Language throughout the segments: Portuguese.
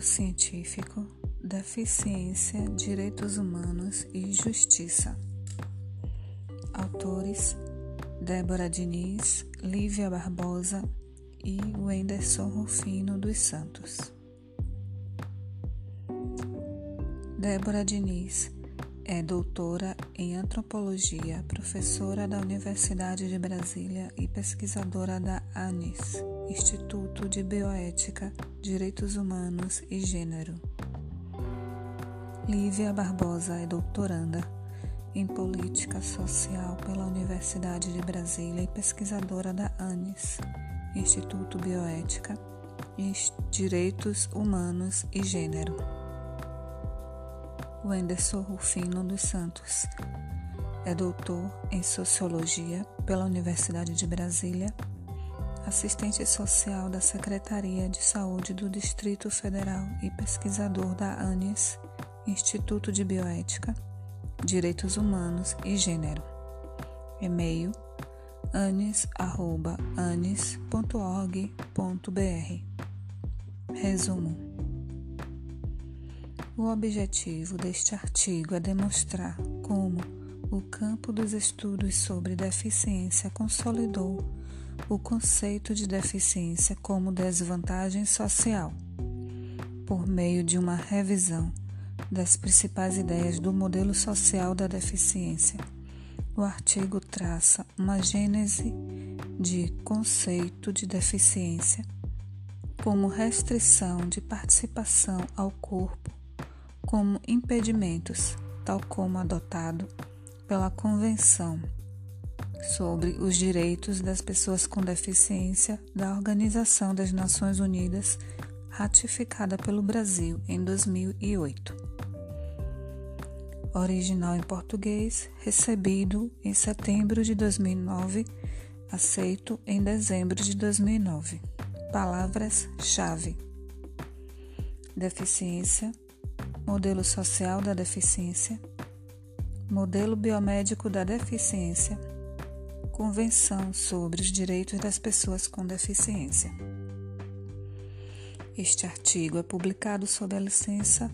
Científico: Deficiência, Direitos Humanos e Justiça. Autores: Débora Diniz, Lívia Barbosa e Wenderson Rufino dos Santos. Débora Diniz é doutora em antropologia, professora da Universidade de Brasília e pesquisadora da ANIS, Instituto de Bioética, Direitos Humanos e Gênero. Lívia Barbosa é doutoranda em política social pela Universidade de Brasília e pesquisadora da ANIS, Instituto Bioética Direitos Humanos e Gênero. Wenderson Rufino dos Santos é doutor em Sociologia pela Universidade de Brasília, assistente social da Secretaria de Saúde do Distrito Federal e pesquisador da ANIS, Instituto de Bioética, Direitos Humanos e Gênero. E-mail anis.anis.org.br Resumo o objetivo deste artigo é demonstrar como o campo dos estudos sobre deficiência consolidou o conceito de deficiência como desvantagem social, por meio de uma revisão das principais ideias do modelo social da deficiência. O artigo traça uma gênese de conceito de deficiência como restrição de participação ao corpo como impedimentos, tal como adotado pela Convenção sobre os Direitos das Pessoas com Deficiência da Organização das Nações Unidas, ratificada pelo Brasil em 2008. Original em português, recebido em setembro de 2009, aceito em dezembro de 2009. Palavras-chave: deficiência, modelo social da deficiência, modelo biomédico da deficiência, Convenção sobre os Direitos das Pessoas com Deficiência. Este artigo é publicado sob a licença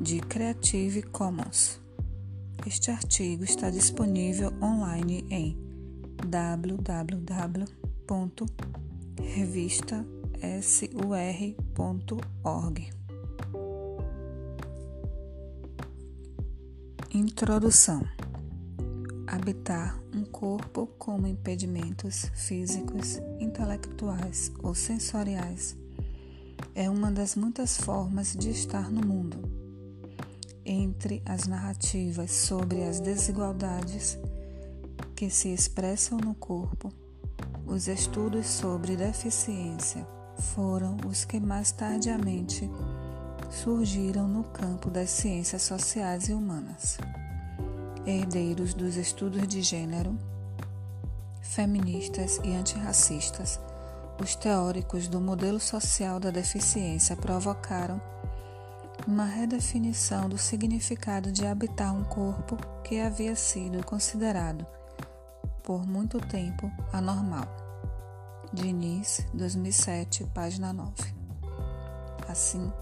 de Creative Commons. Este artigo está disponível online em www.revistasur.org. Introdução: Habitar um corpo como impedimentos físicos, intelectuais ou sensoriais é uma das muitas formas de estar no mundo. Entre as narrativas sobre as desigualdades que se expressam no corpo, os estudos sobre deficiência foram os que mais tardiamente surgiram no campo das ciências sociais e humanas. Herdeiros dos estudos de gênero, feministas e antirracistas, os teóricos do modelo social da deficiência provocaram uma redefinição do significado de habitar um corpo que havia sido considerado, por muito tempo, anormal. Diniz, 2007, página 9. Assim,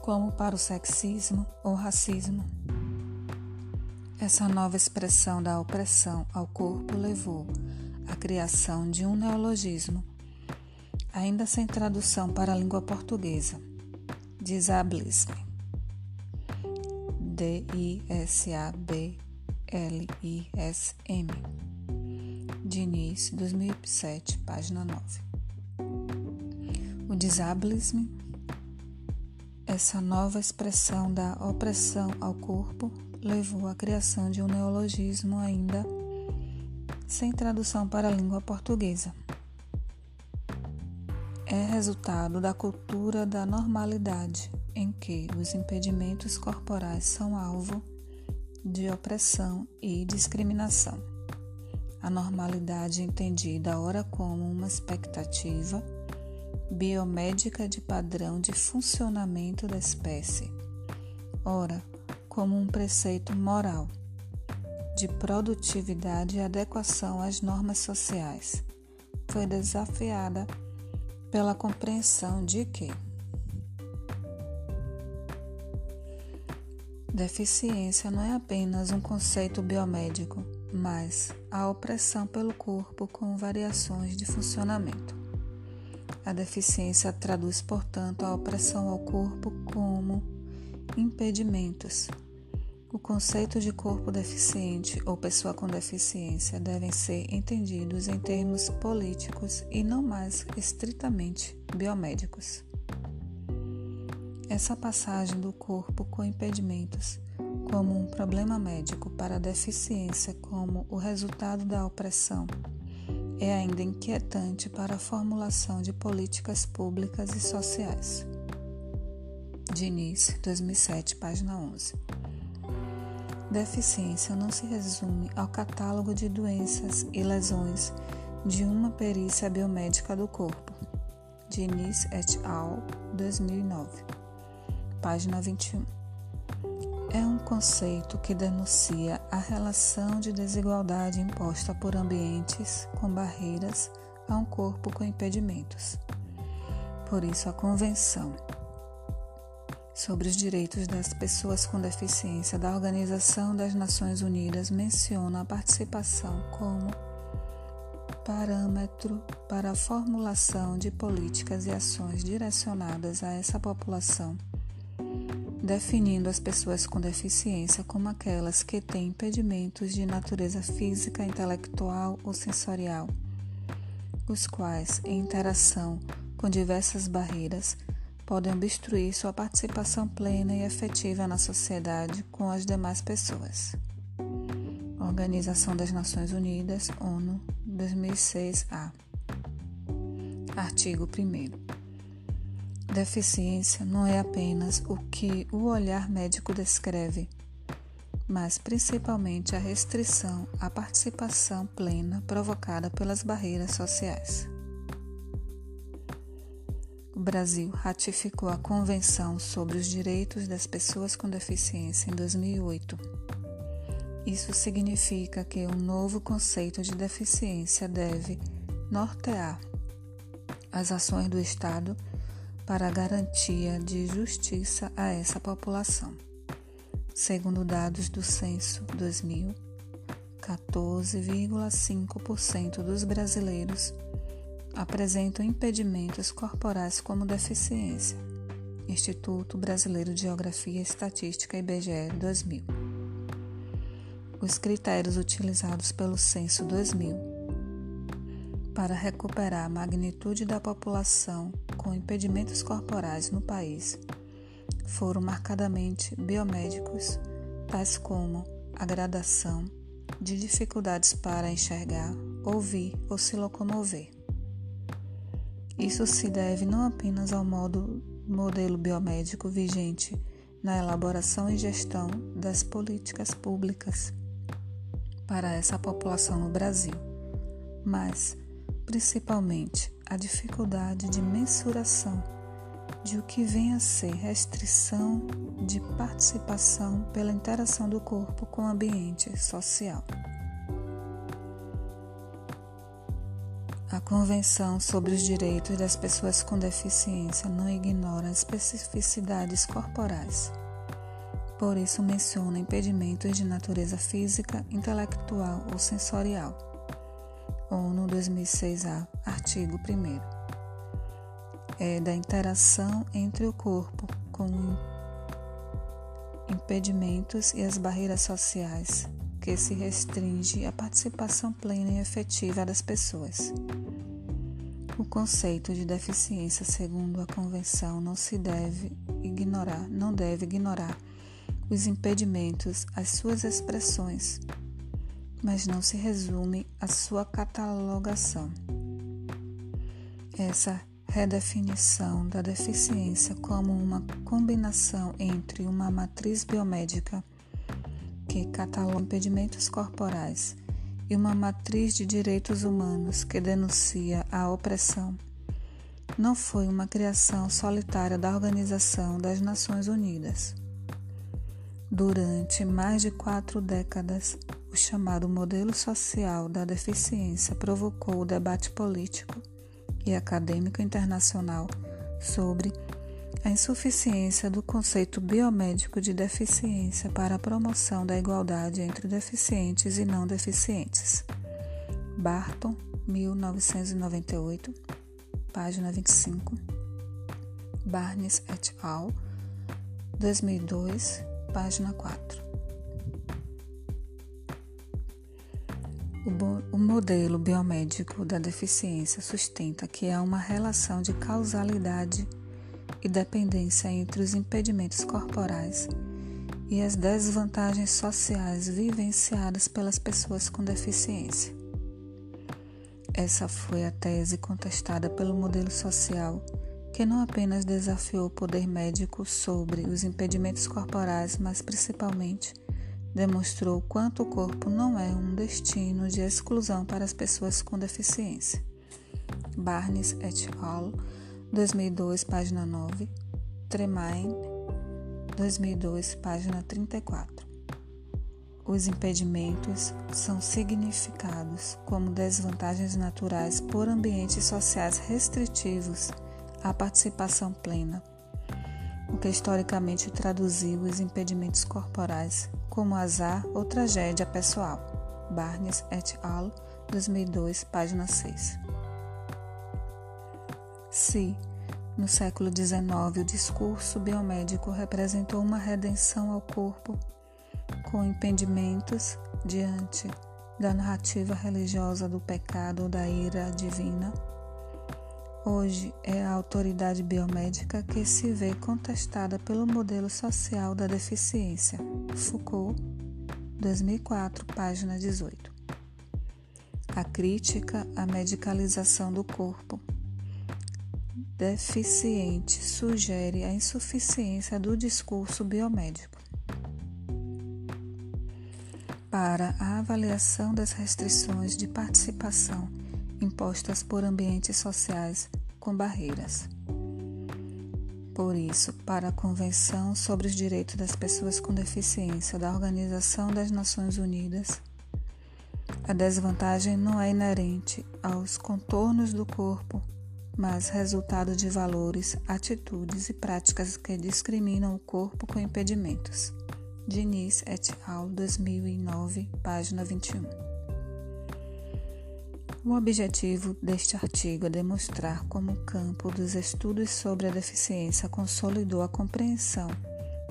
como para o sexismo ou racismo. Essa nova expressão da opressão ao corpo levou à criação de um neologismo, ainda sem tradução para a língua portuguesa, disablismo. D-I-S-A-B-L-I-S-M. Diniz, 2007, página 9. O disablismo essa nova expressão da opressão ao corpo levou à criação de um neologismo ainda sem tradução para a língua portuguesa. É resultado da cultura da normalidade, em que os impedimentos corporais são alvo de opressão e discriminação. A normalidade entendida ora como uma expectativa biomédica de padrão de funcionamento da espécie, ora, como um preceito moral de produtividade e adequação às normas sociais, foi desafiada pela compreensão de que Deficiência não é apenas um conceito biomédico, mas a opressão pelo corpo com variações de funcionamento. A deficiência traduz, portanto, a opressão ao corpo como impedimentos. O conceito de corpo deficiente ou pessoa com deficiência devem ser entendidos em termos políticos e não mais estritamente biomédicos. Essa passagem do corpo com impedimentos como um problema médico para a deficiência como o resultado da opressão é ainda inquietante para a formulação de políticas públicas e sociais. Diniz, 2007, página 11. Deficiência não se resume ao catálogo de doenças e lesões de uma perícia biomédica do corpo. Diniz et al., 2009, página 21. É um conceito que denuncia a relação de desigualdade imposta por ambientes com barreiras a um corpo com impedimentos. Por isso, a Convenção sobre os Direitos das Pessoas com Deficiência da Organização das Nações Unidas menciona a participação como parâmetro para a formulação de políticas e ações direcionadas a essa população, definindo as pessoas com deficiência como aquelas que têm impedimentos de natureza física, intelectual ou sensorial, os quais, em interação com diversas barreiras, podem obstruir sua participação plena e efetiva na sociedade com as demais pessoas. Organização das Nações Unidas, ONU, 2006-A. Artigo 1. Deficiência não é apenas o que o olhar médico descreve, mas principalmente a restrição à participação plena provocada pelas barreiras sociais o Brasil ratificou a Convenção sobre os Direitos das Pessoas com Deficiência em 2008. Isso significa que um novo conceito de deficiência deve nortear as ações do Estado para a garantia de justiça a essa população. Segundo dados do censo 2000, 14,5% dos brasileiros apresentam impedimentos corporais como deficiência. Instituto Brasileiro de Geografia e Estatística IBGE 2000. Os critérios utilizados pelo Censo 2000 para recuperar a magnitude da população com impedimentos corporais no país foram marcadamente biomédicos, tais como a gradação de dificuldades para enxergar, ouvir ou se locomover. Isso se deve não apenas ao modo, modelo biomédico vigente na elaboração e gestão das políticas públicas para essa população no Brasil, mas principalmente a dificuldade de mensuração de o que vem a ser restrição de participação pela interação do corpo com o ambiente social. A Convenção sobre os Direitos das Pessoas com Deficiência não ignora especificidades corporais. Por isso, menciona impedimentos de natureza física, intelectual ou sensorial. ONU 2006-A, artigo 1. É da interação entre o corpo com impedimentos e as barreiras sociais que se restringe a participação plena e efetiva das pessoas. O conceito de deficiência, segundo a Convenção, não se deve ignorar, não deve ignorar os impedimentos, as suas expressões, mas não se resume à sua catalogação. Essa redefinição da deficiência como uma combinação entre uma matriz biomédica que cataloga impedimentos corporais e uma matriz de direitos humanos que denuncia a opressão, não foi uma criação solitária da Organização das Nações Unidas. Durante mais de quatro décadas, o chamado modelo social da deficiência provocou o debate político e acadêmico internacional sobre a insuficiência do conceito biomédico de deficiência para a promoção da igualdade entre deficientes e não deficientes. Barton, 1998, página 25. Barnes et al., 2002, página 4. O, modelo biomédico da deficiência sustenta que há uma relação de causalidade e dependência entre os impedimentos corporais e as desvantagens sociais vivenciadas pelas pessoas com deficiência. Essa foi a tese contestada pelo modelo social, que não apenas desafiou o poder médico sobre os impedimentos corporais, mas principalmente demonstrou quanto o corpo não é um destino de exclusão para as pessoas com deficiência. Barnes et al. 2002, página 9, Tremain, 2002, página 34. Os impedimentos são significados como desvantagens naturais por ambientes sociais restritivos à participação plena, o que historicamente traduziu os impedimentos corporais como azar ou tragédia pessoal. Barnes et al., 2002, página 6. Se, no século XIX, o discurso biomédico representou uma redenção ao corpo com impedimentos diante da narrativa religiosa do pecado ou da ira divina, hoje é a autoridade biomédica que se vê contestada pelo modelo social da deficiência. Foucault, 2004, página 18. A crítica à medicalização do corpo deficiente sugere a insuficiência do discurso biomédico para a avaliação das restrições de participação impostas por ambientes sociais com barreiras. Por isso, para a Convenção sobre os Direitos das Pessoas com Deficiência da Organização das Nações Unidas, a desvantagem não é inerente aos contornos do corpo mas resultado de valores, atitudes e práticas que discriminam o corpo com impedimentos. Diniz et al. 2009, página 21. O objetivo deste artigo é demonstrar como o campo dos estudos sobre a deficiência consolidou a compreensão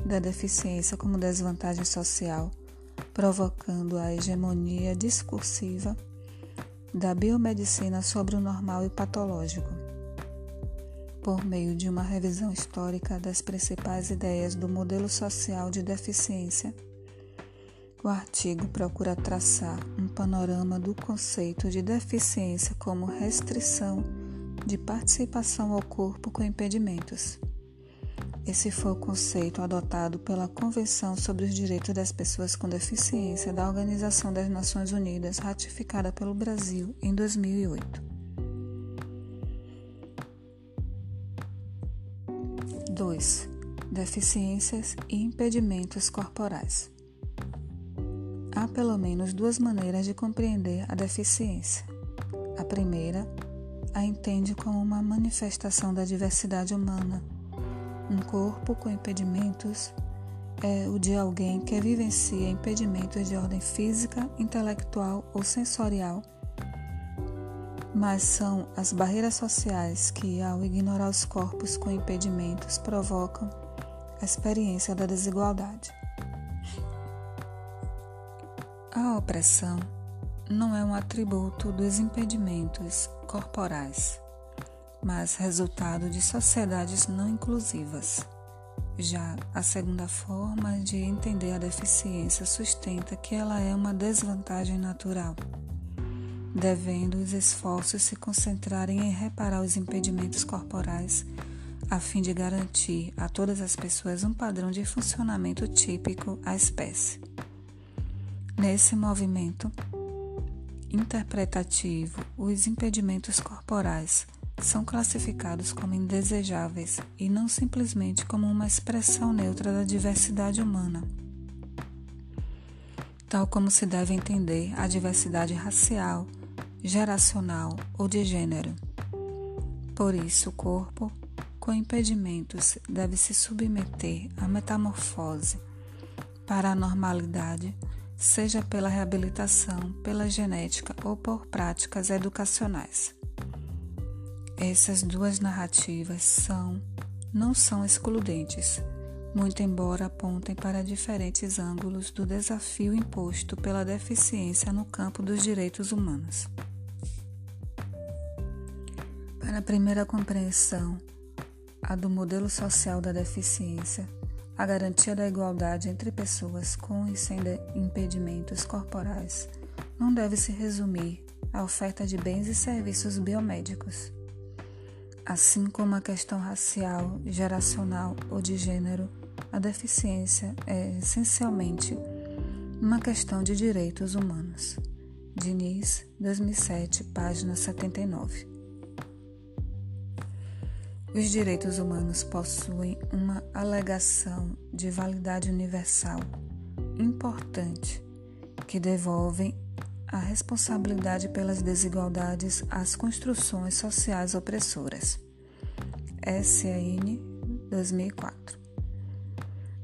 da deficiência como desvantagem social, provocando a hegemonia discursiva da biomedicina sobre o normal e patológico por meio de uma revisão histórica das principais ideias do modelo social de deficiência. O artigo procura traçar um panorama do conceito de deficiência como restrição de participação ao corpo com impedimentos. Esse foi o conceito adotado pela Convenção sobre os Direitos das Pessoas com Deficiência da Organização das Nações Unidas, ratificada pelo Brasil em 2008. 2. Deficiências e impedimentos corporais. Há pelo menos duas maneiras de compreender a deficiência. A primeira a entende como uma manifestação da diversidade humana. Um corpo com impedimentos é o de alguém que vivencia impedimentos de ordem física, intelectual ou sensorial mas são as barreiras sociais que, ao ignorar os corpos com impedimentos, provocam a experiência da desigualdade. A opressão não é um atributo dos impedimentos corporais, mas resultado de sociedades não inclusivas. Já a segunda forma de entender a deficiência sustenta que ela é uma desvantagem natural devendo os esforços se concentrarem em reparar os impedimentos corporais, a fim de garantir a todas as pessoas um padrão de funcionamento típico à espécie. Nesse movimento interpretativo, os impedimentos corporais são classificados como indesejáveis e não simplesmente como uma expressão neutra da diversidade humana tal como se deve entender a diversidade racial, geracional ou de gênero. Por isso, o corpo, com impedimentos deve se submeter à metamorfose para a normalidade, seja pela reabilitação, pela genética ou por práticas educacionais. Essas duas narrativas são não são excludentes, muito embora apontem para diferentes ângulos do desafio imposto pela deficiência no campo dos direitos humanos. Para a primeira compreensão, a do modelo social da deficiência, a garantia da igualdade entre pessoas com e sem impedimentos corporais não deve se resumir à oferta de bens e serviços biomédicos. Assim como a questão racial, geracional ou de gênero, a deficiência é essencialmente uma questão de direitos humanos. Diniz, 2007, página 79. Os direitos humanos possuem uma alegação de validade universal importante que devolvem a responsabilidade pelas desigualdades às construções sociais opressoras. SAN 2004.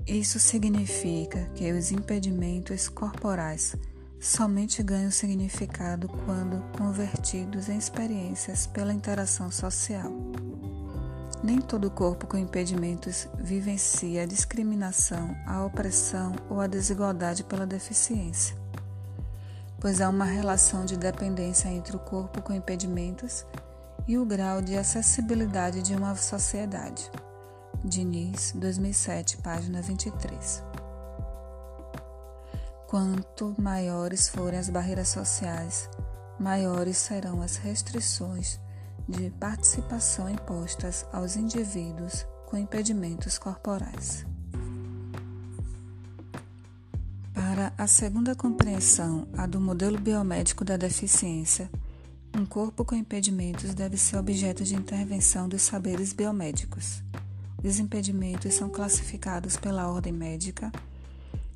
Isso significa que os impedimentos corporais somente ganham significado quando convertidos em experiências pela interação social. Nem todo corpo com impedimentos vivencia a discriminação, a opressão ou a desigualdade pela deficiência, pois há uma relação de dependência entre o corpo com impedimentos e o grau de acessibilidade de uma sociedade. Diniz, 2007, página 23. Quanto maiores forem as barreiras sociais, maiores serão as restrições de participação impostas aos indivíduos com impedimentos corporais. Para a segunda compreensão, a do modelo biomédico da deficiência, um corpo com impedimentos deve ser objeto de intervenção dos saberes biomédicos. Os impedimentos são classificados pela ordem médica,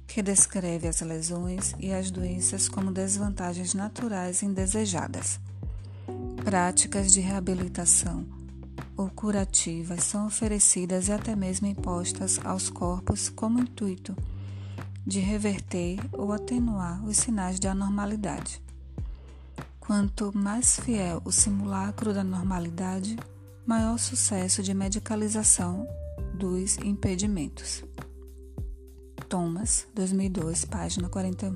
que descreve as lesões e as doenças como desvantagens naturais indesejadas Práticas de reabilitação ou curativas são oferecidas e até mesmo impostas aos corpos como intuito de reverter ou atenuar os sinais de anormalidade. Quanto mais fiel o simulacro da normalidade, maior sucesso de medicalização dos impedimentos. Thomas, 2002, página 41.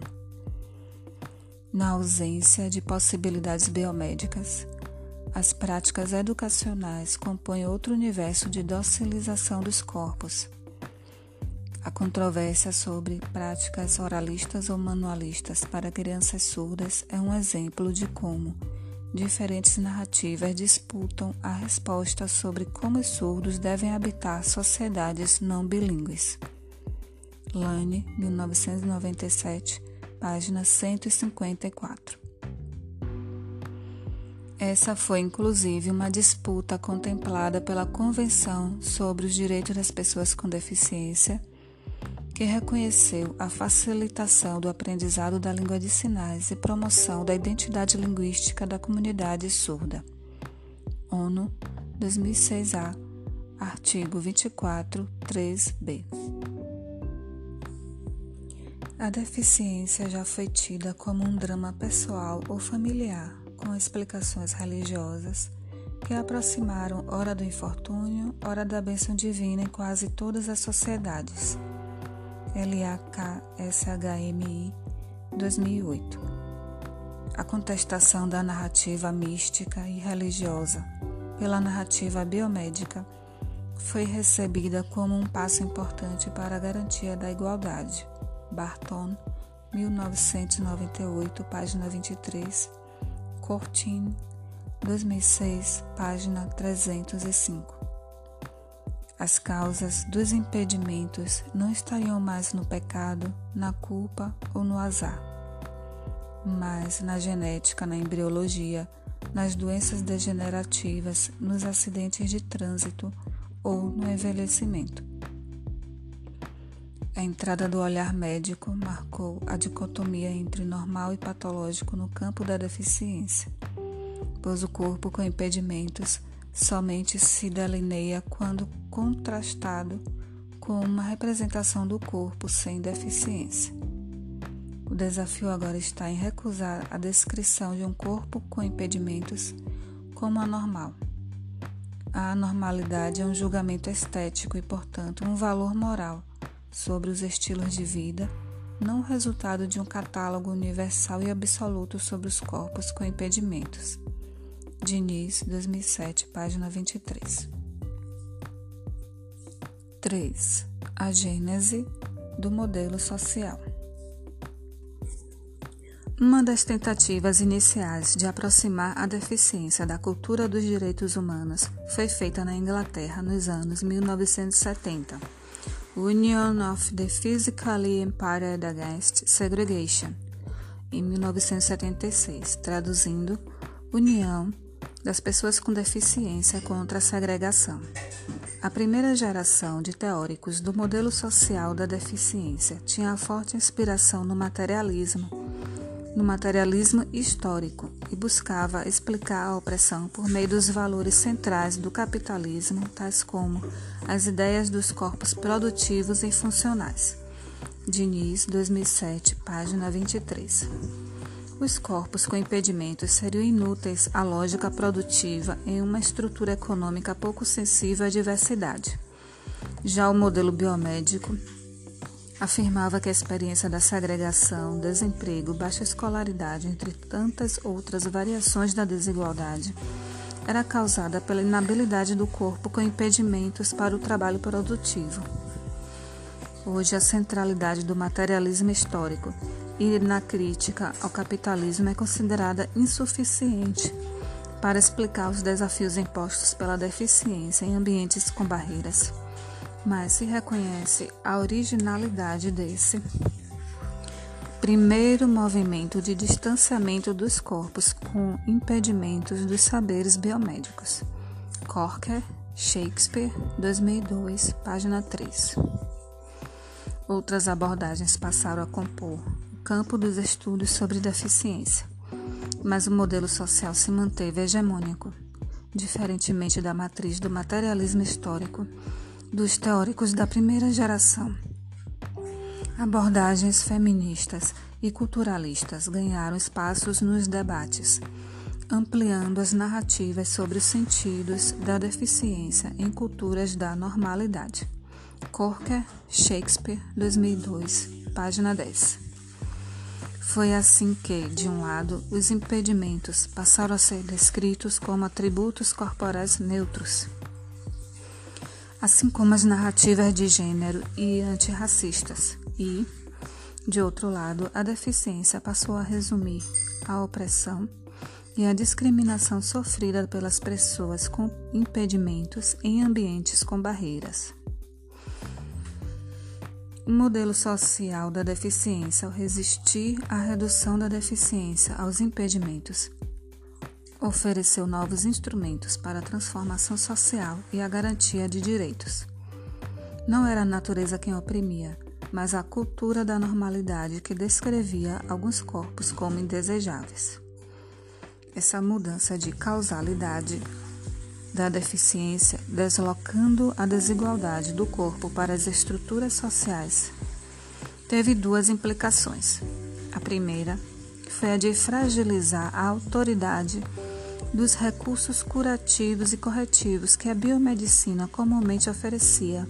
Na ausência de possibilidades biomédicas, as práticas educacionais compõem outro universo de docilização dos corpos. A controvérsia sobre práticas oralistas ou manualistas para crianças surdas é um exemplo de como diferentes narrativas disputam a resposta sobre como os surdos devem habitar sociedades não bilíngues. Lane, 1997, página 154. Essa foi inclusive uma disputa contemplada pela Convenção sobre os Direitos das Pessoas com Deficiência, que reconheceu a facilitação do aprendizado da língua de sinais e promoção da identidade linguística da comunidade surda. ONU 2006A, artigo 24, 3b. A deficiência já foi tida como um drama pessoal ou familiar com explicações religiosas que aproximaram hora do infortúnio, hora da bênção divina em quase todas as sociedades. LAKSHMI 2008 A contestação da narrativa mística e religiosa pela narrativa biomédica foi recebida como um passo importante para a garantia da igualdade. Barton, 1998, página 23 Cortin, 2006, página 305. As causas dos impedimentos não estariam mais no pecado, na culpa ou no azar, mas na genética, na embriologia, nas doenças degenerativas, nos acidentes de trânsito ou no envelhecimento. A entrada do olhar médico marcou a dicotomia entre normal e patológico no campo da deficiência, pois o corpo com impedimentos somente se delineia quando contrastado com uma representação do corpo sem deficiência. O desafio agora está em recusar a descrição de um corpo com impedimentos como anormal. A anormalidade é um julgamento estético e, portanto, um valor moral sobre os estilos de vida, não resultado de um catálogo universal e absoluto sobre os corpos com impedimentos. Diniz, 2007, página 23. 3. A gênese do modelo social. Uma das tentativas iniciais de aproximar a deficiência da cultura dos direitos humanos foi feita na Inglaterra nos anos 1970. Union of the Physically Impaired Against Segregation, em 1976, traduzindo União das pessoas com deficiência contra a segregação. A primeira geração de teóricos do modelo social da deficiência tinha forte inspiração no materialismo, no materialismo histórico e buscava explicar a opressão por meio dos valores centrais do capitalismo, tais como as ideias dos corpos produtivos e funcionais. Diniz, 2007, página 23. Os corpos com impedimentos seriam inúteis à lógica produtiva em uma estrutura econômica pouco sensível à diversidade. Já o modelo biomédico afirmava que a experiência da segregação, desemprego, baixa escolaridade, entre tantas outras variações da desigualdade, era causada pela inabilidade do corpo com impedimentos para o trabalho produtivo. Hoje, a centralidade do materialismo histórico e na crítica ao capitalismo é considerada insuficiente para explicar os desafios impostos pela deficiência em ambientes com barreiras, mas se reconhece a originalidade desse primeiro movimento de distanciamento dos corpos com impedimentos dos saberes biomédicos. Corker, Shakespeare, 2002, página 3. Outras abordagens passaram a compor campo dos estudos sobre deficiência, mas o modelo social se manteve hegemônico, diferentemente da matriz do materialismo histórico dos teóricos da primeira geração. Abordagens feministas e culturalistas ganharam espaços nos debates, ampliando as narrativas sobre os sentidos da deficiência em culturas da normalidade. Corker, Shakespeare, 2002, página 10. Foi assim que, de um lado, os impedimentos passaram a ser descritos como atributos corporais neutros, assim como as narrativas de gênero e antirracistas, e, de outro lado, a deficiência passou a resumir a opressão e a discriminação sofrida pelas pessoas com impedimentos em ambientes com barreiras. Modelo social da deficiência, ao resistir à redução da deficiência aos impedimentos, ofereceu novos instrumentos para a transformação social e a garantia de direitos. Não era a natureza quem oprimia, mas a cultura da normalidade que descrevia alguns corpos como indesejáveis. Essa mudança de causalidade da deficiência, deslocando a desigualdade do corpo para as estruturas sociais, teve duas implicações. A primeira foi a de fragilizar a autoridade dos recursos curativos e corretivos que a biomedicina comumente oferecia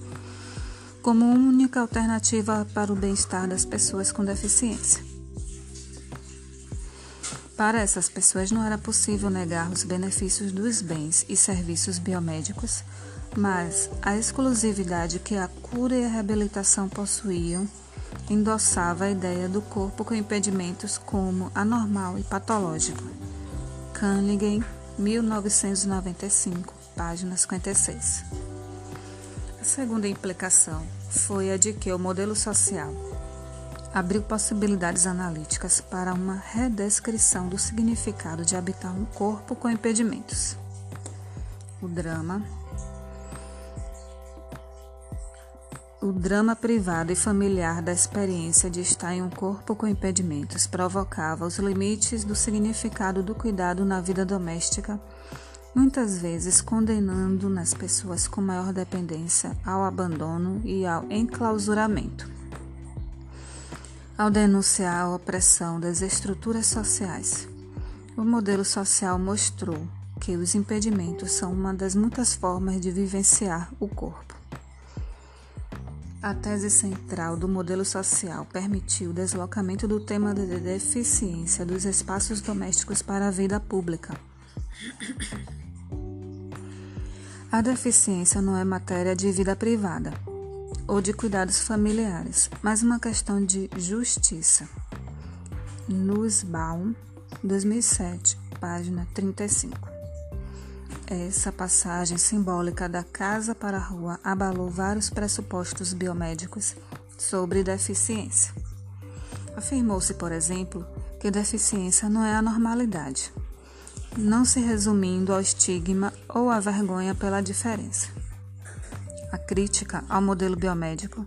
como única alternativa para o bem-estar das pessoas com deficiência. Para essas pessoas não era possível negar os benefícios dos bens e serviços biomédicos, mas a exclusividade que a cura e a reabilitação possuíam endossava a ideia do corpo com impedimentos como anormal e patológico. Cunningham, 1995, página 56. A segunda implicação foi a de que o modelo social abriu possibilidades analíticas para uma redescrição do significado de habitar um corpo com impedimentos. O drama O drama privado e familiar da experiência de estar em um corpo com impedimentos provocava os limites do significado do cuidado na vida doméstica muitas vezes condenando nas pessoas com maior dependência ao abandono e ao enclausuramento. Ao denunciar a opressão das estruturas sociais, o modelo social mostrou que os impedimentos são uma das muitas formas de vivenciar o corpo. A tese central do modelo social permitiu o deslocamento do tema da deficiência dos espaços domésticos para a vida pública. A deficiência não é matéria de vida privada ou de cuidados familiares, mas uma questão de justiça. Nussbaum, 2007, página 35. Essa passagem simbólica da casa para a rua abalou vários pressupostos biomédicos sobre deficiência. Afirmou-se, por exemplo, que deficiência não é a normalidade, não se resumindo ao estigma ou à vergonha pela diferença. A crítica ao modelo biomédico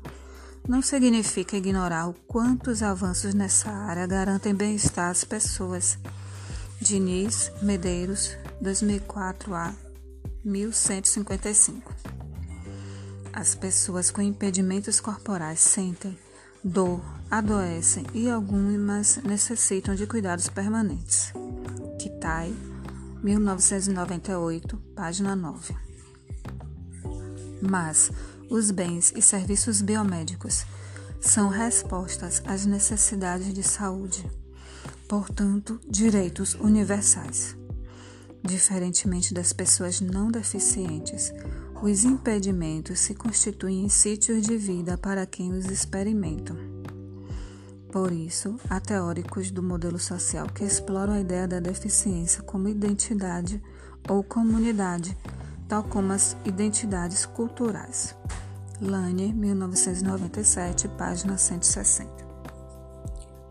não significa ignorar o quanto os avanços nessa área garantem bem-estar às pessoas. Diniz Medeiros, 2004 a 1155. As pessoas com impedimentos corporais sentem dor, adoecem e algumas necessitam de cuidados permanentes. Kitai, 1998, página 9. Mas os bens e serviços biomédicos são respostas às necessidades de saúde, portanto, direitos universais. Diferentemente das pessoas não deficientes, os impedimentos se constituem em sítios de vida para quem os experimentam. Por isso, há teóricos do modelo social que exploram a ideia da deficiência como identidade ou comunidade, tal como as identidades culturais. Lane, 1997, página 160.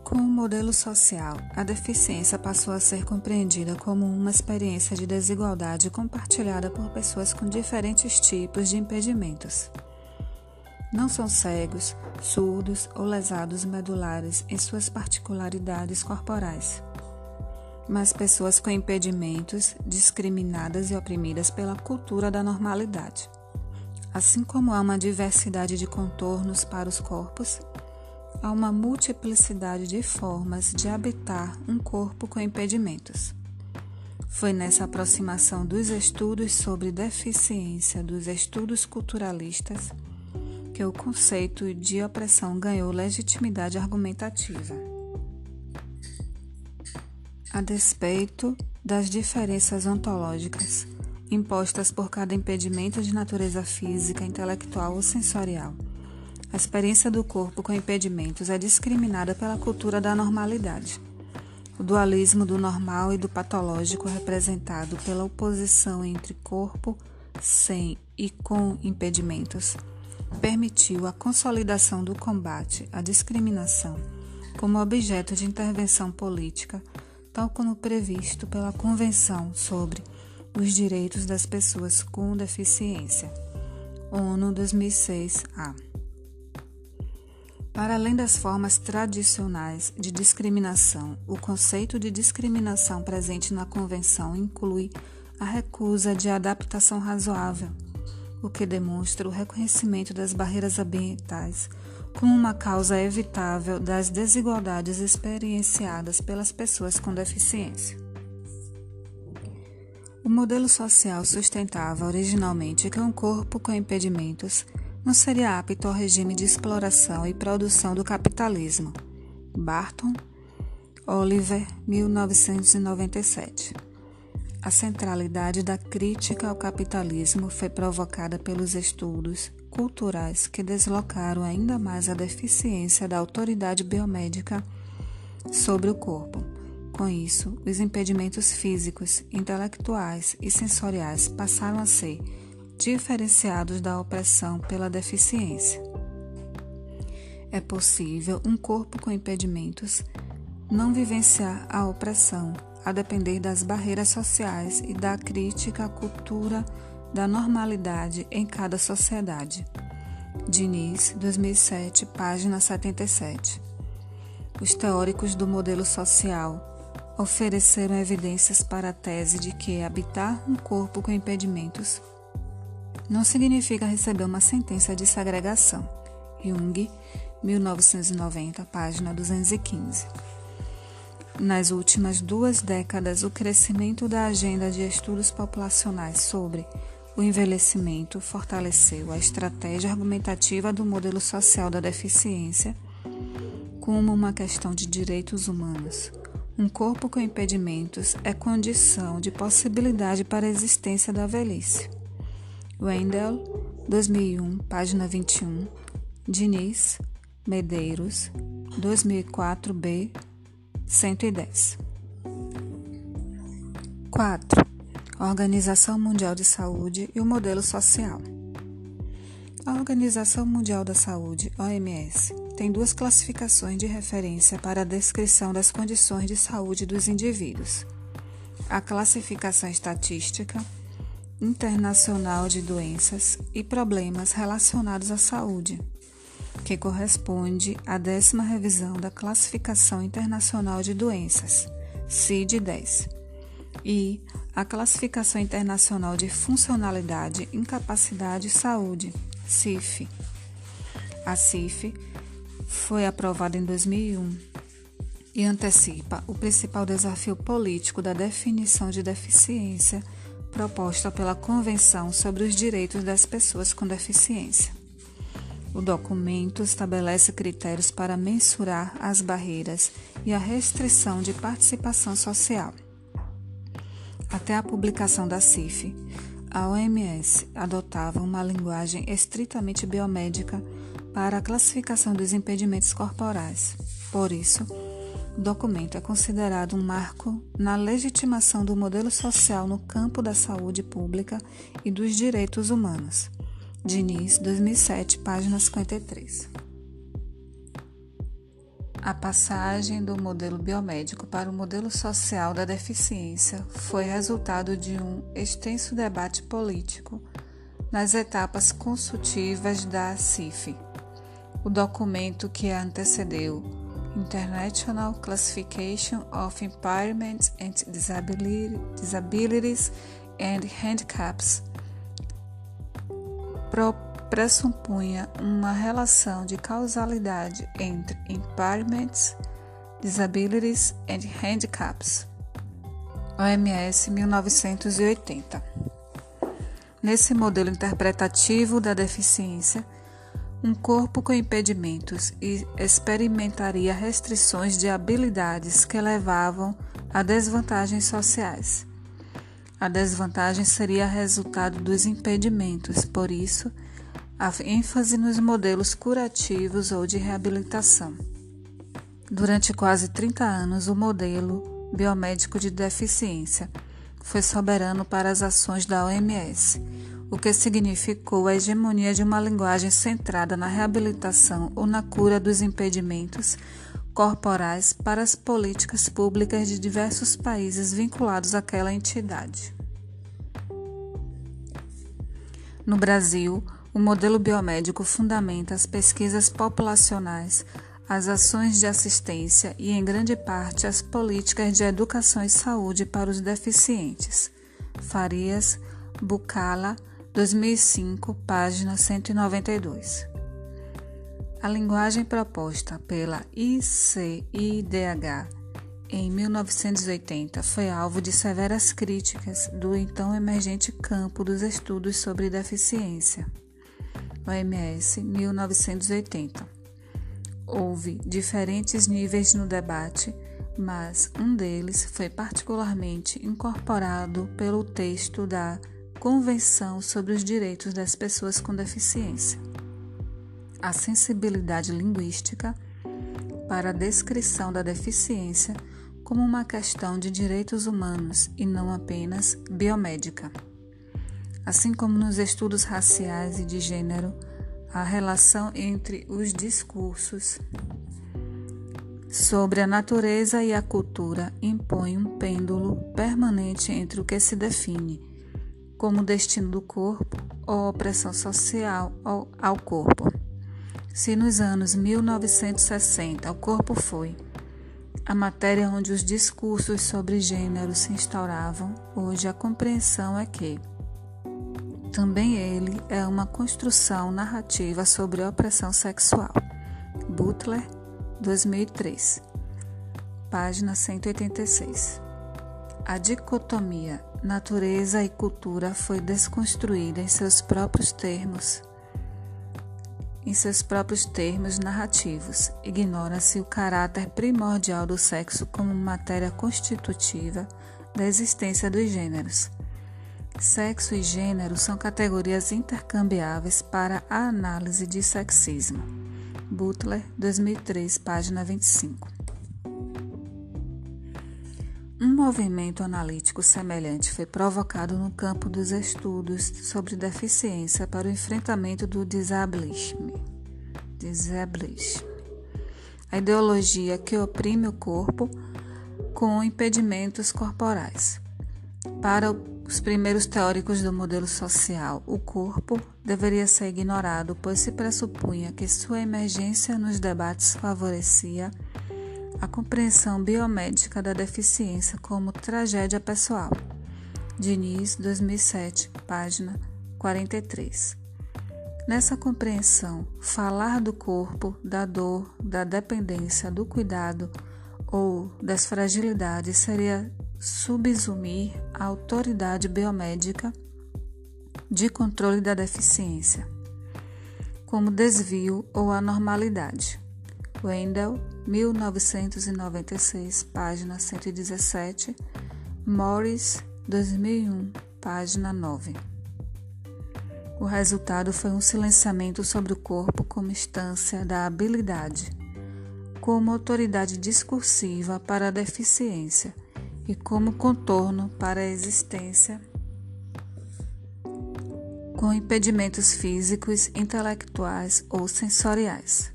Com o modelo social, a deficiência passou a ser compreendida como uma experiência de desigualdade compartilhada por pessoas com diferentes tipos de impedimentos. Não são cegos, surdos ou lesados medulares em suas particularidades corporais, mas pessoas com impedimentos discriminadas e oprimidas pela cultura da normalidade. Assim como há uma diversidade de contornos para os corpos, há uma multiplicidade de formas de habitar um corpo com impedimentos. Foi nessa aproximação dos estudos sobre deficiência dos estudos culturalistas que o conceito de opressão ganhou legitimidade argumentativa. A despeito das diferenças ontológicas impostas por cada impedimento de natureza física, intelectual ou sensorial, a experiência do corpo com impedimentos é discriminada pela cultura da normalidade. O dualismo do normal e do patológico, representado pela oposição entre corpo sem e com impedimentos, permitiu a consolidação do combate à discriminação como objeto de intervenção política, tal como previsto pela Convenção sobre os Direitos das Pessoas com Deficiência, ONU 2006-A. Para além das formas tradicionais de discriminação, o conceito de discriminação presente na Convenção inclui a recusa de adaptação razoável, o que demonstra o reconhecimento das barreiras ambientais como uma causa evitável das desigualdades experienciadas pelas pessoas com deficiência. O modelo social sustentava originalmente que um corpo com impedimentos não seria apto ao regime de exploração e produção do capitalismo. Barton, Oliver, 1997. A centralidade da crítica ao capitalismo foi provocada pelos estudos culturais que deslocaram ainda mais a deficiência da autoridade biomédica sobre o corpo. Com isso, os impedimentos físicos, intelectuais e sensoriais passaram a ser diferenciados da opressão pela deficiência. É possível um corpo com impedimentos não vivenciar a opressão, a depender das barreiras sociais e da crítica à cultura da normalidade em cada sociedade. Diniz, 2007, página 77. Os teóricos do modelo social ofereceram evidências para a tese de que habitar um corpo com impedimentos não significa receber uma sentença de segregação. Jung, 1990, página 215. Nas últimas duas décadas, o crescimento da agenda de estudos populacionais sobre o envelhecimento fortaleceu a estratégia argumentativa do modelo social da deficiência como uma questão de direitos humanos. Um corpo com impedimentos é condição de possibilidade para a existência da velhice. Wendell, 2001, página 21. Diniz, Medeiros, 2004b, 110. 4. Organização Mundial de Saúde e o modelo social. A Organização Mundial da Saúde, OMS, tem duas classificações de referência para a descrição das condições de saúde dos indivíduos: a classificação estatística internacional de doenças e problemas relacionados à saúde, que corresponde à décima revisão da Classificação Internacional de Doenças, CID-10, e a Classificação Internacional de Funcionalidade, Incapacidade e Saúde, CIF. A CIF foi aprovada em 2001 e antecipa o principal desafio político da definição de deficiência proposta pela Convenção sobre os Direitos das Pessoas com Deficiência. O documento estabelece critérios para mensurar as barreiras e a restrição de participação social. Até a publicação da CIF, a OMS adotava uma linguagem estritamente biomédica para a classificação dos impedimentos corporais. Por isso, o documento é considerado um marco na legitimação do modelo social no campo da saúde pública e dos direitos humanos. Diniz, 2007, página 53. A passagem do modelo biomédico para o modelo social da deficiência foi resultado de um extenso debate político nas etapas consultivas da CIF. O documento que a antecedeu International Classification of Impairments and Disabilities and Handicaps pressupunha uma relação de causalidade entre impairments, disabilities and handicaps. OMS 1980. Nesse modelo interpretativo da deficiência, um corpo com impedimentos experimentaria restrições de habilidades que levavam a desvantagens sociais. A desvantagem seria resultado dos impedimentos, por isso, a ênfase nos modelos curativos ou de reabilitação. Durante quase 30 anos, o modelo biomédico de deficiência foi soberano para as ações da OMS o que significou a hegemonia de uma linguagem centrada na reabilitação ou na cura dos impedimentos corporais para as políticas públicas de diversos países vinculados àquela entidade. No Brasil, o modelo biomédico fundamenta as pesquisas populacionais, as ações de assistência e, em grande parte, as políticas de educação e saúde para os deficientes. Farias, Bucala, 2005, página 192. A linguagem proposta pela ICIDH em 1980 foi alvo de severas críticas do então emergente campo dos estudos sobre deficiência, OMS 1980. Houve diferentes níveis no debate, mas um deles foi particularmente incorporado pelo texto da Convenção sobre os Direitos das Pessoas com Deficiência. A sensibilidade linguística para a descrição da deficiência como uma questão de direitos humanos e não apenas biomédica. Assim como nos estudos raciais e de gênero, a relação entre os discursos sobre a natureza e a cultura impõe um pêndulo permanente entre o que se define como destino do corpo ou opressão social ao, corpo. Se nos anos 1960 o corpo foi a matéria onde os discursos sobre gênero se instauravam, hoje a compreensão é que também ele é uma construção narrativa sobre opressão sexual. Butler, 2003, página 186. A dicotomia natureza e cultura foi desconstruída em seus próprios termos em seus próprios termos narrativos. Ignora-se o caráter primordial do sexo como matéria constitutiva da existência dos gêneros. Sexo e gênero são categorias intercambiáveis para a análise de sexismo. Butler, 2003, página 25. Um movimento analítico semelhante foi provocado no campo dos estudos sobre deficiência para o enfrentamento do disablismo. A ideologia que oprime o corpo com impedimentos corporais. Para os primeiros teóricos do modelo social, o corpo deveria ser ignorado, pois se pressupunha que sua emergência nos debates favorecia a compreensão biomédica da deficiência como tragédia pessoal. Diniz, 2007, página 43. Nessa compreensão, falar do corpo, da dor, da dependência, do cuidado ou das fragilidades seria subsumir a autoridade biomédica de controle da deficiência, como desvio ou anormalidade. Wendell, 1996, página 117, Morris, 2001, página 9. O resultado foi um silenciamento sobre o corpo como instância da habilidade, como autoridade discursiva para a deficiência e como contorno para a existência com impedimentos físicos, intelectuais ou sensoriais.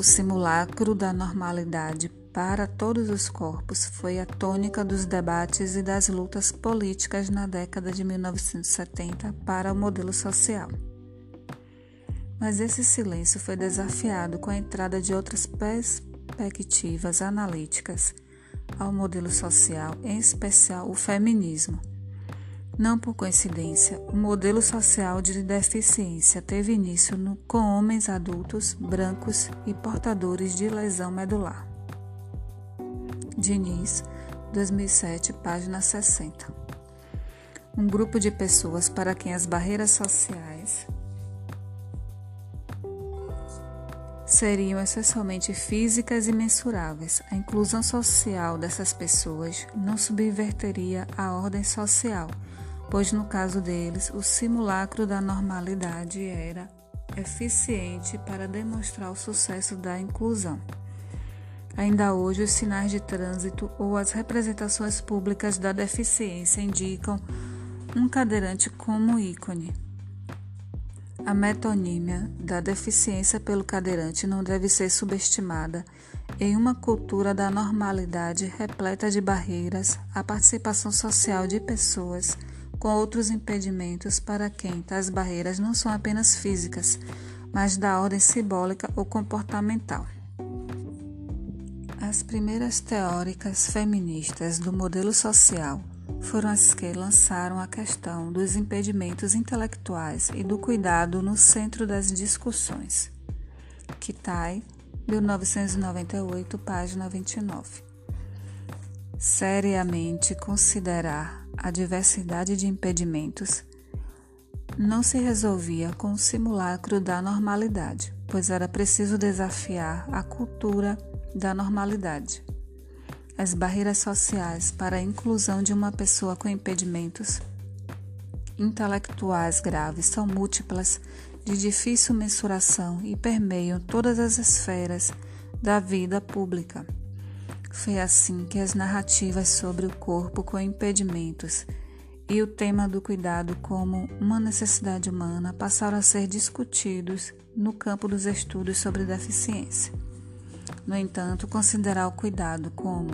O simulacro da normalidade para todos os corpos foi a tônica dos debates e das lutas políticas na década de 1970 para o modelo social. Mas esse silêncio foi desafiado com a entrada de outras perspectivas analíticas ao modelo social, em especial o feminismo não por coincidência, o modelo social de deficiência teve início no, com homens adultos, brancos e portadores de lesão medular. Diniz, 2007, página 60. Um grupo de pessoas para quem as barreiras sociais seriam essencialmente físicas e mensuráveis. A inclusão social dessas pessoas não subverteria a ordem social pois no caso deles o simulacro da normalidade era eficiente para demonstrar o sucesso da inclusão. Ainda hoje, os sinais de trânsito ou as representações públicas da deficiência indicam um cadeirante como ícone. A metonímia da deficiência pelo cadeirante não deve ser subestimada em uma cultura da normalidade repleta de barreiras à participação social de pessoas com outros impedimentos para quem tais barreiras não são apenas físicas, mas da ordem simbólica ou comportamental. As primeiras teóricas feministas do modelo social foram as que lançaram a questão dos impedimentos intelectuais e do cuidado no centro das discussões. Kitai, 1998, página 29. Seriamente considerar a diversidade de impedimentos não se resolvia com o simulacro da normalidade, pois era preciso desafiar a cultura da normalidade. As barreiras sociais para a inclusão de uma pessoa com impedimentos intelectuais graves são múltiplas, de difícil mensuração e permeiam todas as esferas da vida pública. Foi assim que as narrativas sobre o corpo com impedimentos e o tema do cuidado como uma necessidade humana passaram a ser discutidos no campo dos estudos sobre deficiência. No entanto, considerar o cuidado como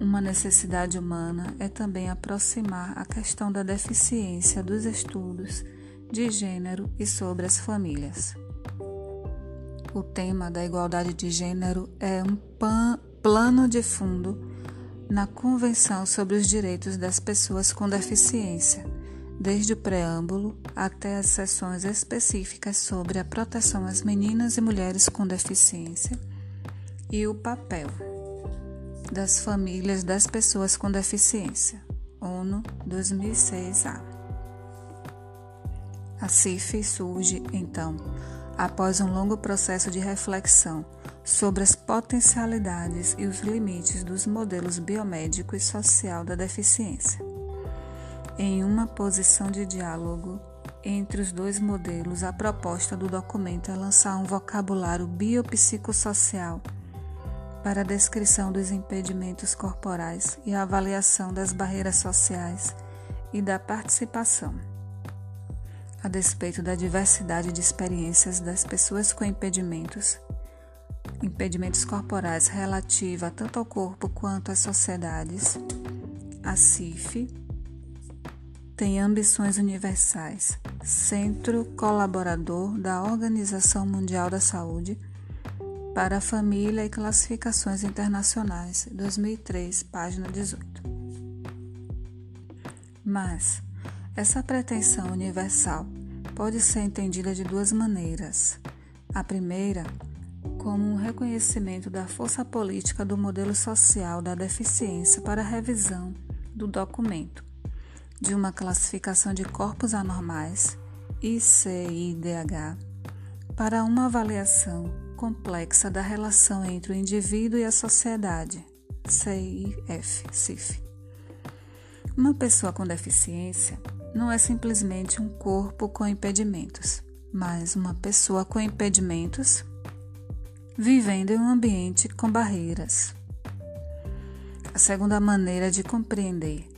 uma necessidade humana é também aproximar a questão da deficiência dos estudos de gênero e sobre as famílias. O tema da igualdade de gênero é um pan plano de fundo na Convenção sobre os Direitos das Pessoas com Deficiência, desde o preâmbulo até as seções específicas sobre a proteção às meninas e mulheres com deficiência e o papel das famílias das pessoas com deficiência. ONU 2006A. A CIF surge, então, após um longo processo de reflexão sobre as potencialidades e os limites dos modelos biomédico e social da deficiência. Em uma posição de diálogo entre os dois modelos, a proposta do documento é lançar um vocabulário biopsicossocial para a descrição dos impedimentos corporais e a avaliação das barreiras sociais e da participação. A despeito da diversidade de experiências das pessoas com impedimentos, impedimentos corporais relativa tanto ao corpo quanto às sociedades, a CIF tem ambições universais, centro colaborador da Organização Mundial da Saúde para a Família e Classificações Internacionais, 2003, página 18. Mas essa pretensão universal pode ser entendida de duas maneiras. A primeira, como um reconhecimento da força política do modelo social da deficiência para revisão do documento de uma classificação de corpos anormais, ICIDH, para uma avaliação complexa da relação entre o indivíduo e a sociedade, CIF, CIF. Uma pessoa com deficiência não é simplesmente um corpo com impedimentos, mas uma pessoa com impedimentos vivendo em um ambiente com barreiras. A segunda maneira de compreender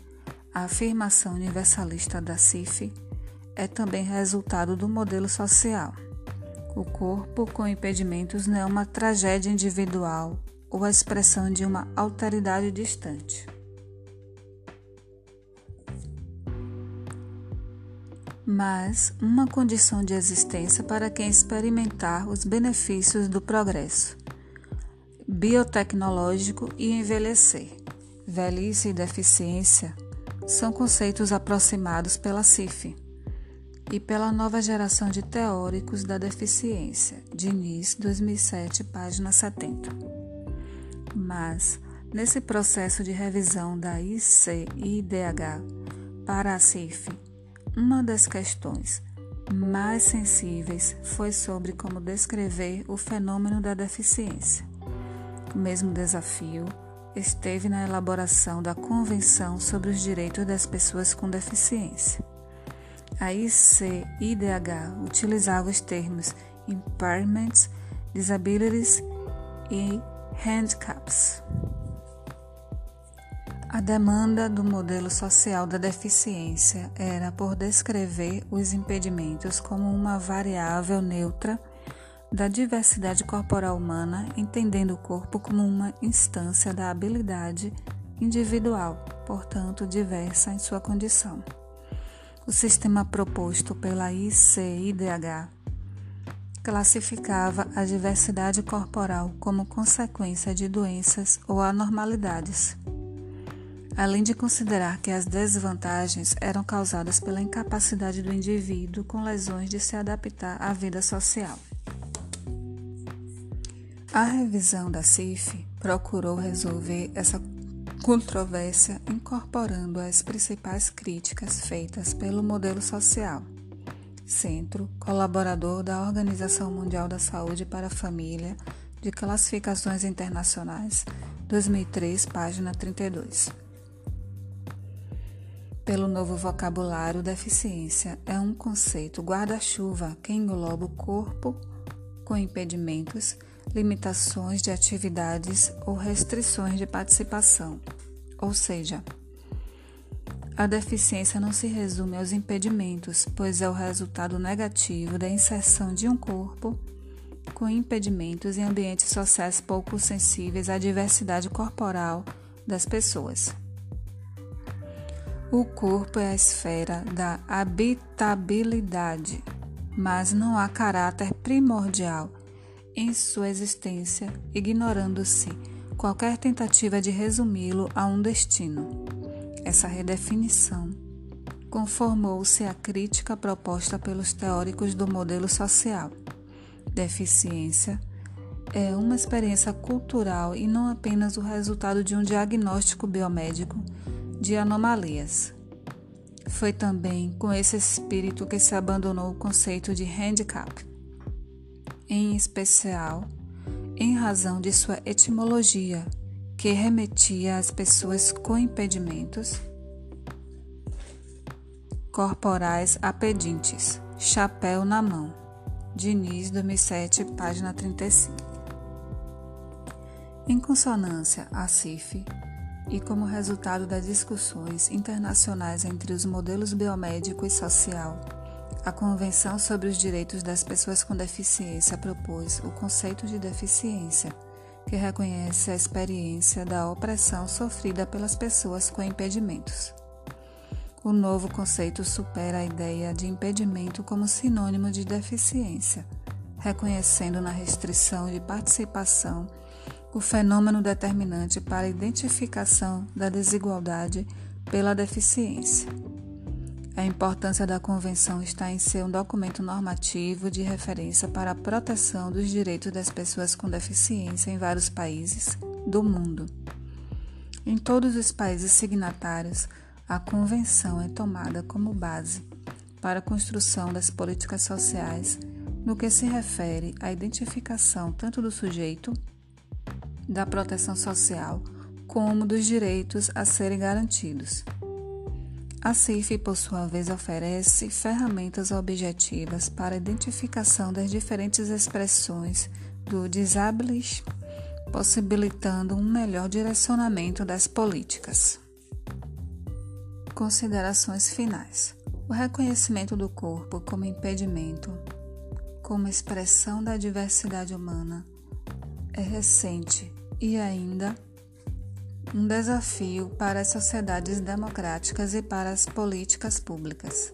a afirmação universalista da CIF é também resultado do modelo social. O corpo com impedimentos não é uma tragédia individual ou a expressão de uma alteridade distante. Mas uma condição de existência para quem experimentar os benefícios do progresso biotecnológico e envelhecer. Velhice e deficiência são conceitos aproximados pela CIF e pela nova geração de teóricos da deficiência, Diniz, 2007, página 70. Mas, nesse processo de revisão da ICIDH para a CIF, uma das questões mais sensíveis foi sobre como descrever o fenômeno da deficiência. O mesmo desafio esteve na elaboração da Convenção sobre os Direitos das Pessoas com Deficiência. A ICIDH utilizava os termos impairments, disabilities e handicaps. A demanda do modelo social da deficiência era por descrever os impedimentos como uma variável neutra da diversidade corporal humana, entendendo o corpo como uma instância da habilidade individual, portanto diversa em sua condição. O sistema proposto pela ICIDH classificava a diversidade corporal como consequência de doenças ou anormalidades, além de considerar que as desvantagens eram causadas pela incapacidade do indivíduo com lesões de se adaptar à vida social. A revisão da CIF procurou resolver essa controvérsia incorporando as principais críticas feitas pelo modelo social. Centro, colaborador da Organização Mundial da Saúde para a Família, de Classificações Internacionais, 2003, página 32. Pelo novo vocabulário, deficiência é um conceito guarda-chuva que engloba o corpo com impedimentos limitações de atividades ou restrições de participação. Ou seja, a deficiência não se resume aos impedimentos, pois é o resultado negativo da inserção de um corpo com impedimentos em ambientes sociais pouco sensíveis à diversidade corporal das pessoas. O corpo é a esfera da habitabilidade, mas não há caráter primordial em sua existência, ignorando-se qualquer tentativa de resumi-lo a um destino. Essa redefinição conformou-se à crítica proposta pelos teóricos do modelo social. Deficiência é uma experiência cultural e não apenas o resultado de um diagnóstico biomédico de anomalias. Foi também com esse espírito que se abandonou o conceito de handicap, em especial em razão de sua etimologia, que remetia às pessoas com impedimentos corporais a pedintes, chapéu na mão. Diniz, 2007, página 35. Em consonância à CIF, e como resultado das discussões internacionais entre os modelos biomédico e social, a Convenção sobre os Direitos das Pessoas com Deficiência propôs o conceito de deficiência, que reconhece a experiência da opressão sofrida pelas pessoas com impedimentos. O novo conceito supera a ideia de impedimento como sinônimo de deficiência, reconhecendo na restrição de participação o fenômeno determinante para a identificação da desigualdade pela deficiência. A importância da Convenção está em ser um documento normativo de referência para a proteção dos direitos das pessoas com deficiência em vários países do mundo. Em todos os países signatários, a Convenção é tomada como base para a construção das políticas sociais no que se refere à identificação tanto do sujeito da proteção social, como dos direitos a serem garantidos. A CIF, por sua vez, oferece ferramentas objetivas para a identificação das diferentes expressões do disability, possibilitando um melhor direcionamento das políticas. Considerações finais: o reconhecimento do corpo como impedimento, como expressão da diversidade humana, é recente e ainda um desafio para as sociedades democráticas e para as políticas públicas.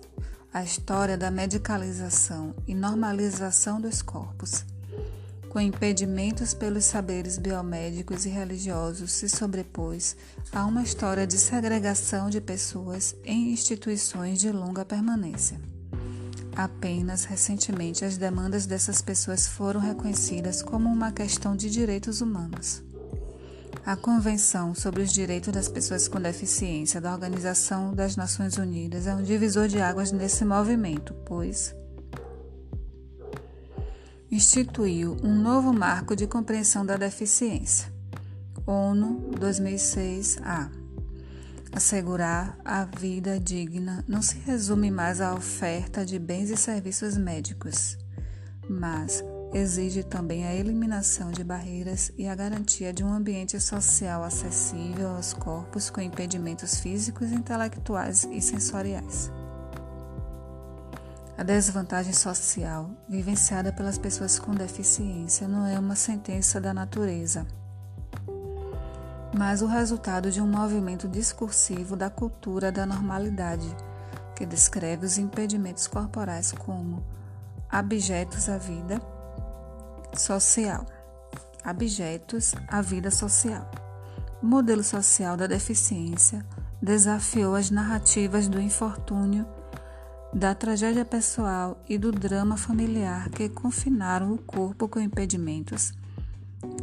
A história da medicalização e normalização dos corpos, com impedimentos pelos saberes biomédicos e religiosos, se sobrepôs a uma história de segregação de pessoas em instituições de longa permanência. Apenas recentemente as demandas dessas pessoas foram reconhecidas como uma questão de direitos humanos. A Convenção sobre os Direitos das Pessoas com Deficiência da Organização das Nações Unidas é um divisor de águas nesse movimento, pois instituiu um novo marco de compreensão da deficiência. ONU 2006-A. Assegurar a vida digna não se resume mais à oferta de bens e serviços médicos, mas exige também a eliminação de barreiras e a garantia de um ambiente social acessível aos corpos com impedimentos físicos, intelectuais e sensoriais. A desvantagem social vivenciada pelas pessoas com deficiência não é uma sentença da natureza, mas o resultado de um movimento discursivo da cultura da normalidade, que descreve os impedimentos corporais como abjetos à vida social. Abjetos à vida social. O modelo social da deficiência desafiou as narrativas do infortúnio, da tragédia pessoal e do drama familiar que confinaram o corpo com impedimentos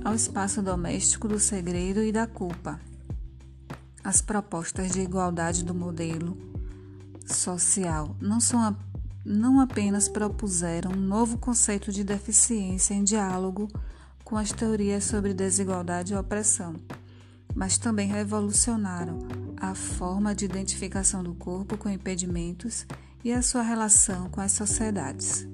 ao espaço doméstico do segredo e da culpa. As propostas de igualdade do modelo social não são não apenas propuseram um novo conceito de deficiência em diálogo com as teorias sobre desigualdade e opressão, mas também revolucionaram a forma de identificação do corpo com impedimentos e a sua relação com as sociedades.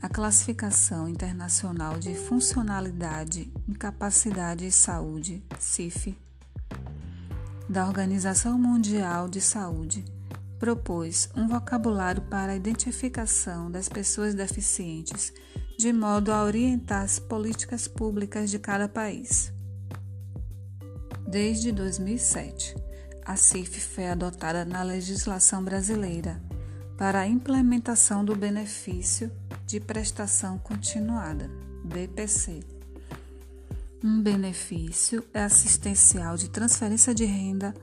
A Classificação Internacional de Funcionalidade, Incapacidade e Saúde, CIF, da Organização Mundial de Saúde, propôs um vocabulário para a identificação das pessoas deficientes, de modo a orientar as políticas públicas de cada país. Desde 2007, a CIF foi adotada na legislação brasileira para a implementação do benefício de prestação continuada, BPC, Um benefício é assistencial de transferência de renda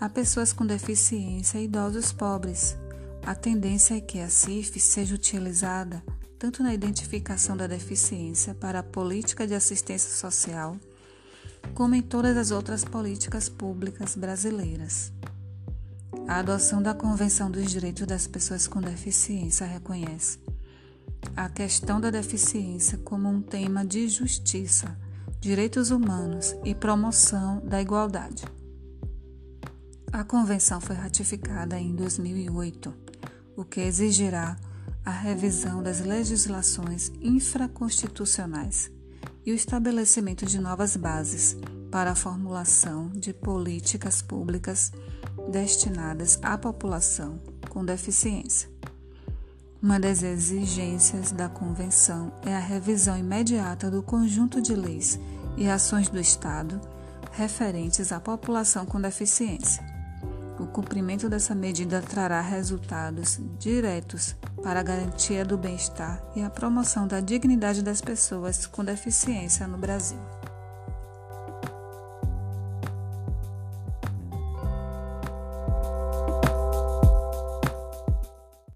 a pessoas com deficiência e idosos pobres. A tendência é que a CIF seja utilizada tanto na identificação da deficiência para a política de assistência social, como em todas as outras políticas públicas brasileiras. A adoção da Convenção dos Direitos das Pessoas com Deficiência reconhece a questão da deficiência como um tema de justiça, direitos humanos e promoção da igualdade. A convenção foi ratificada em 2008, o que exigirá a revisão das legislações infraconstitucionais e o estabelecimento de novas bases para a formulação de políticas públicas destinadas à população com deficiência. Uma das exigências da Convenção é a revisão imediata do conjunto de leis e ações do Estado referentes à população com deficiência. O cumprimento dessa medida trará resultados diretos para a garantia do bem-estar e a promoção da dignidade das pessoas com deficiência no Brasil.